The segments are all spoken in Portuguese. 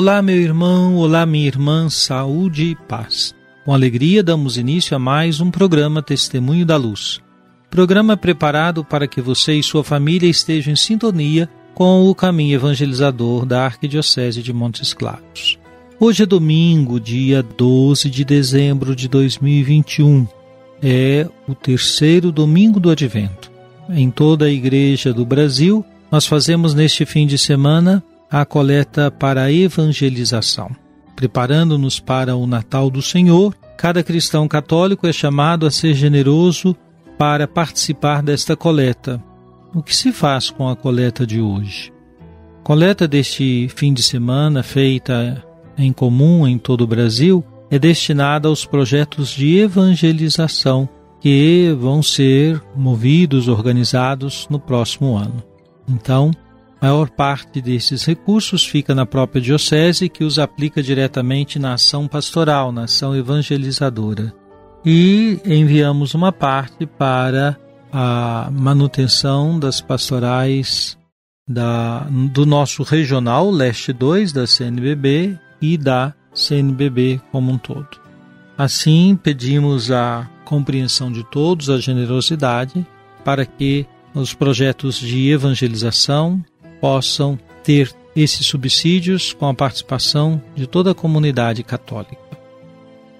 Olá, meu irmão, olá, minha irmã, saúde e paz. Com alegria damos início a mais um programa Testemunho da Luz. Programa preparado para que você e sua família estejam em sintonia com o caminho evangelizador da Arquidiocese de Montes Claros. Hoje é domingo, dia 12 de dezembro de 2021. É o terceiro domingo do Advento. Em toda a igreja do Brasil, nós fazemos neste fim de semana a coleta para a evangelização. Preparando-nos para o Natal do Senhor, cada cristão católico é chamado a ser generoso para participar desta coleta. O que se faz com a coleta de hoje? Coleta deste fim de semana, feita em comum em todo o Brasil, é destinada aos projetos de evangelização que vão ser movidos, organizados no próximo ano. Então, a maior parte desses recursos fica na própria diocese que os aplica diretamente na ação pastoral, na ação evangelizadora. E enviamos uma parte para a manutenção das pastorais da, do nosso regional Leste 2 da CNBB e da CNBB como um todo. Assim, pedimos a compreensão de todos, a generosidade, para que os projetos de evangelização possam ter esses subsídios com a participação de toda a comunidade católica.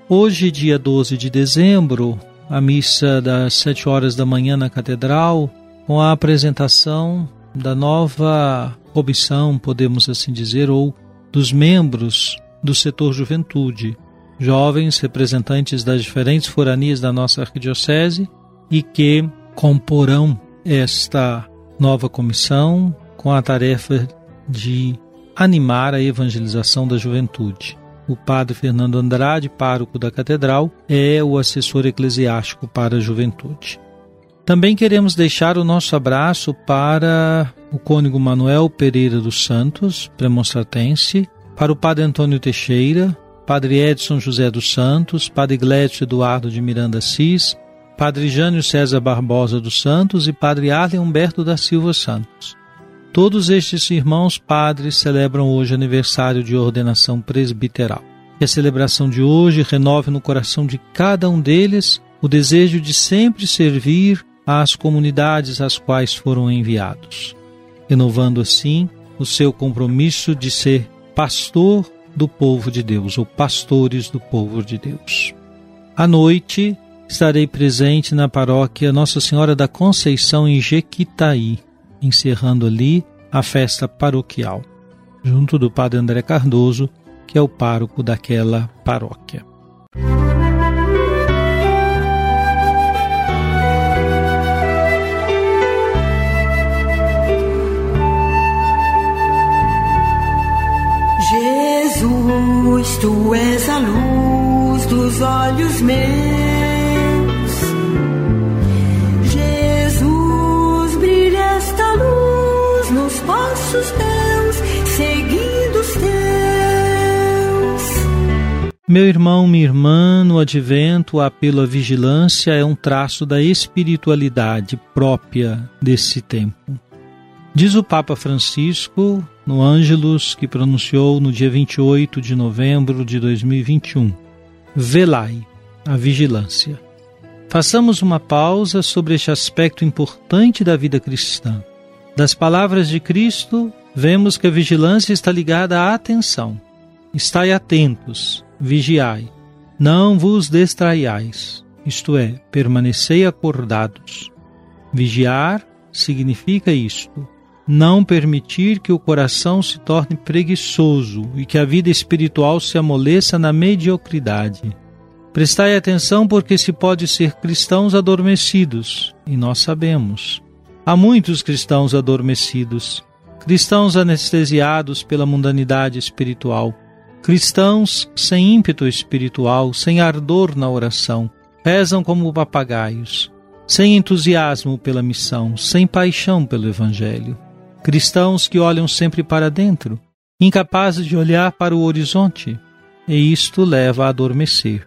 Hoje, dia 12 de dezembro, a missa das 7 horas da manhã na Catedral, com a apresentação da nova comissão, podemos assim dizer, ou dos membros do setor juventude, jovens representantes das diferentes foranias da nossa arquidiocese e que comporão esta nova comissão com a tarefa de animar a evangelização da juventude. O padre Fernando Andrade, pároco da catedral, é o assessor eclesiástico para a juventude. Também queremos deixar o nosso abraço para o cônego Manuel Pereira dos Santos, premonstratense, para o padre Antônio Teixeira, padre Edson José dos Santos, padre Glécio Eduardo de Miranda Cis, padre Jânio César Barbosa dos Santos e padre Arlen Humberto da Silva Santos. Todos estes irmãos padres celebram hoje aniversário de ordenação presbiteral. Que a celebração de hoje renove no coração de cada um deles o desejo de sempre servir às comunidades às quais foram enviados, renovando assim o seu compromisso de ser pastor do povo de Deus, ou pastores do povo de Deus. À noite, estarei presente na paróquia Nossa Senhora da Conceição em Jequitaí, encerrando ali a festa paroquial, junto do Padre André Cardoso, que é o pároco daquela paróquia. Jesus, tu és a luz dos olhos meus. Meu irmão, minha irmã, no advento, o apelo à vigilância é um traço da espiritualidade própria desse tempo. Diz o Papa Francisco no Ângelus que pronunciou no dia 28 de novembro de 2021: Velai, a vigilância. Façamos uma pausa sobre este aspecto importante da vida cristã. Das palavras de Cristo, vemos que a vigilância está ligada à atenção. Estai atentos, vigiai, não vos distraiais, isto é, permanecei acordados. Vigiar significa isto: não permitir que o coração se torne preguiçoso e que a vida espiritual se amoleça na mediocridade. Prestai atenção porque se pode ser cristãos adormecidos, e nós sabemos. Há muitos cristãos adormecidos, cristãos anestesiados pela mundanidade espiritual, cristãos sem ímpeto espiritual, sem ardor na oração, rezam como papagaios, sem entusiasmo pela missão, sem paixão pelo Evangelho. Cristãos que olham sempre para dentro, incapazes de olhar para o horizonte, e isto leva a adormecer.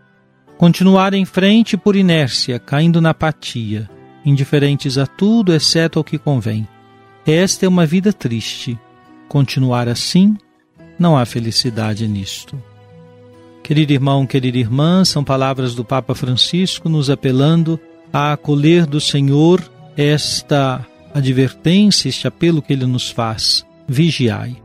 Continuar em frente por inércia, caindo na apatia, indiferentes a tudo exceto ao que convém. Esta é uma vida triste. Continuar assim, não há felicidade nisto. Querido irmão, querida irmã, são palavras do Papa Francisco nos apelando a acolher do Senhor esta advertência, este apelo que ele nos faz: vigiai.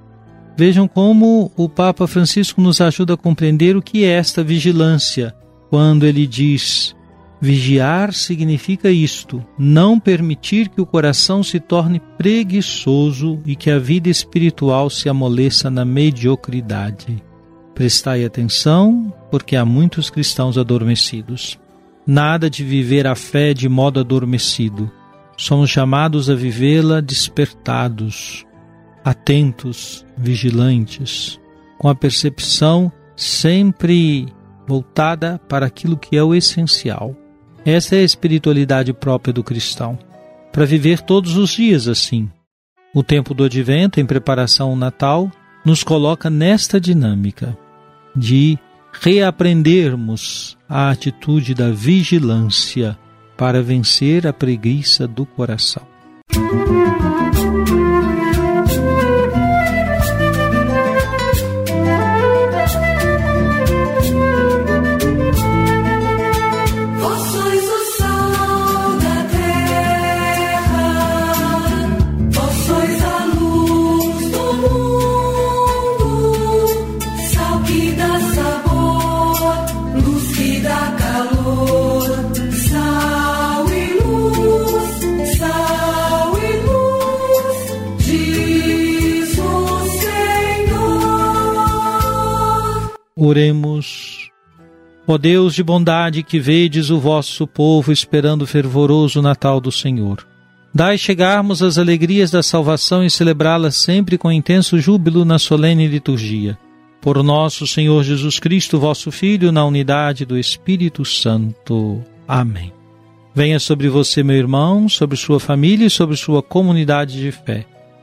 Vejam como o Papa Francisco nos ajuda a compreender o que é esta vigilância, quando ele diz: vigiar significa isto, não permitir que o coração se torne preguiçoso e que a vida espiritual se amoleça na mediocridade. Prestai atenção, porque há muitos cristãos adormecidos. Nada de viver a fé de modo adormecido somos chamados a vivê-la despertados, atentos, vigilantes, com a percepção sempre voltada para aquilo que é o essencial. Essa é a espiritualidade própria do cristão, para viver todos os dias assim. O tempo do advento, em preparação ao Natal, nos coloca nesta dinâmica de reaprendermos a atitude da vigilância para vencer a preguiça do coração. Oremos. Ó Deus de bondade que vedes o vosso povo esperando o fervoroso Natal do Senhor. Dai chegarmos às alegrias da salvação e celebrá-las sempre com intenso júbilo na solene liturgia. Por nosso Senhor Jesus Cristo, vosso Filho, na unidade do Espírito Santo. Amém. Venha sobre você, meu irmão, sobre sua família e sobre sua comunidade de fé.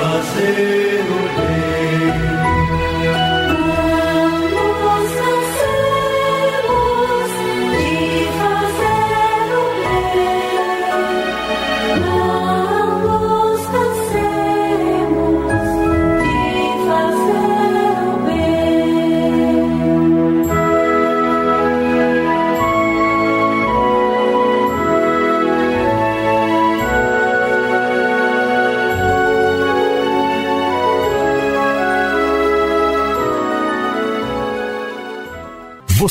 fazer.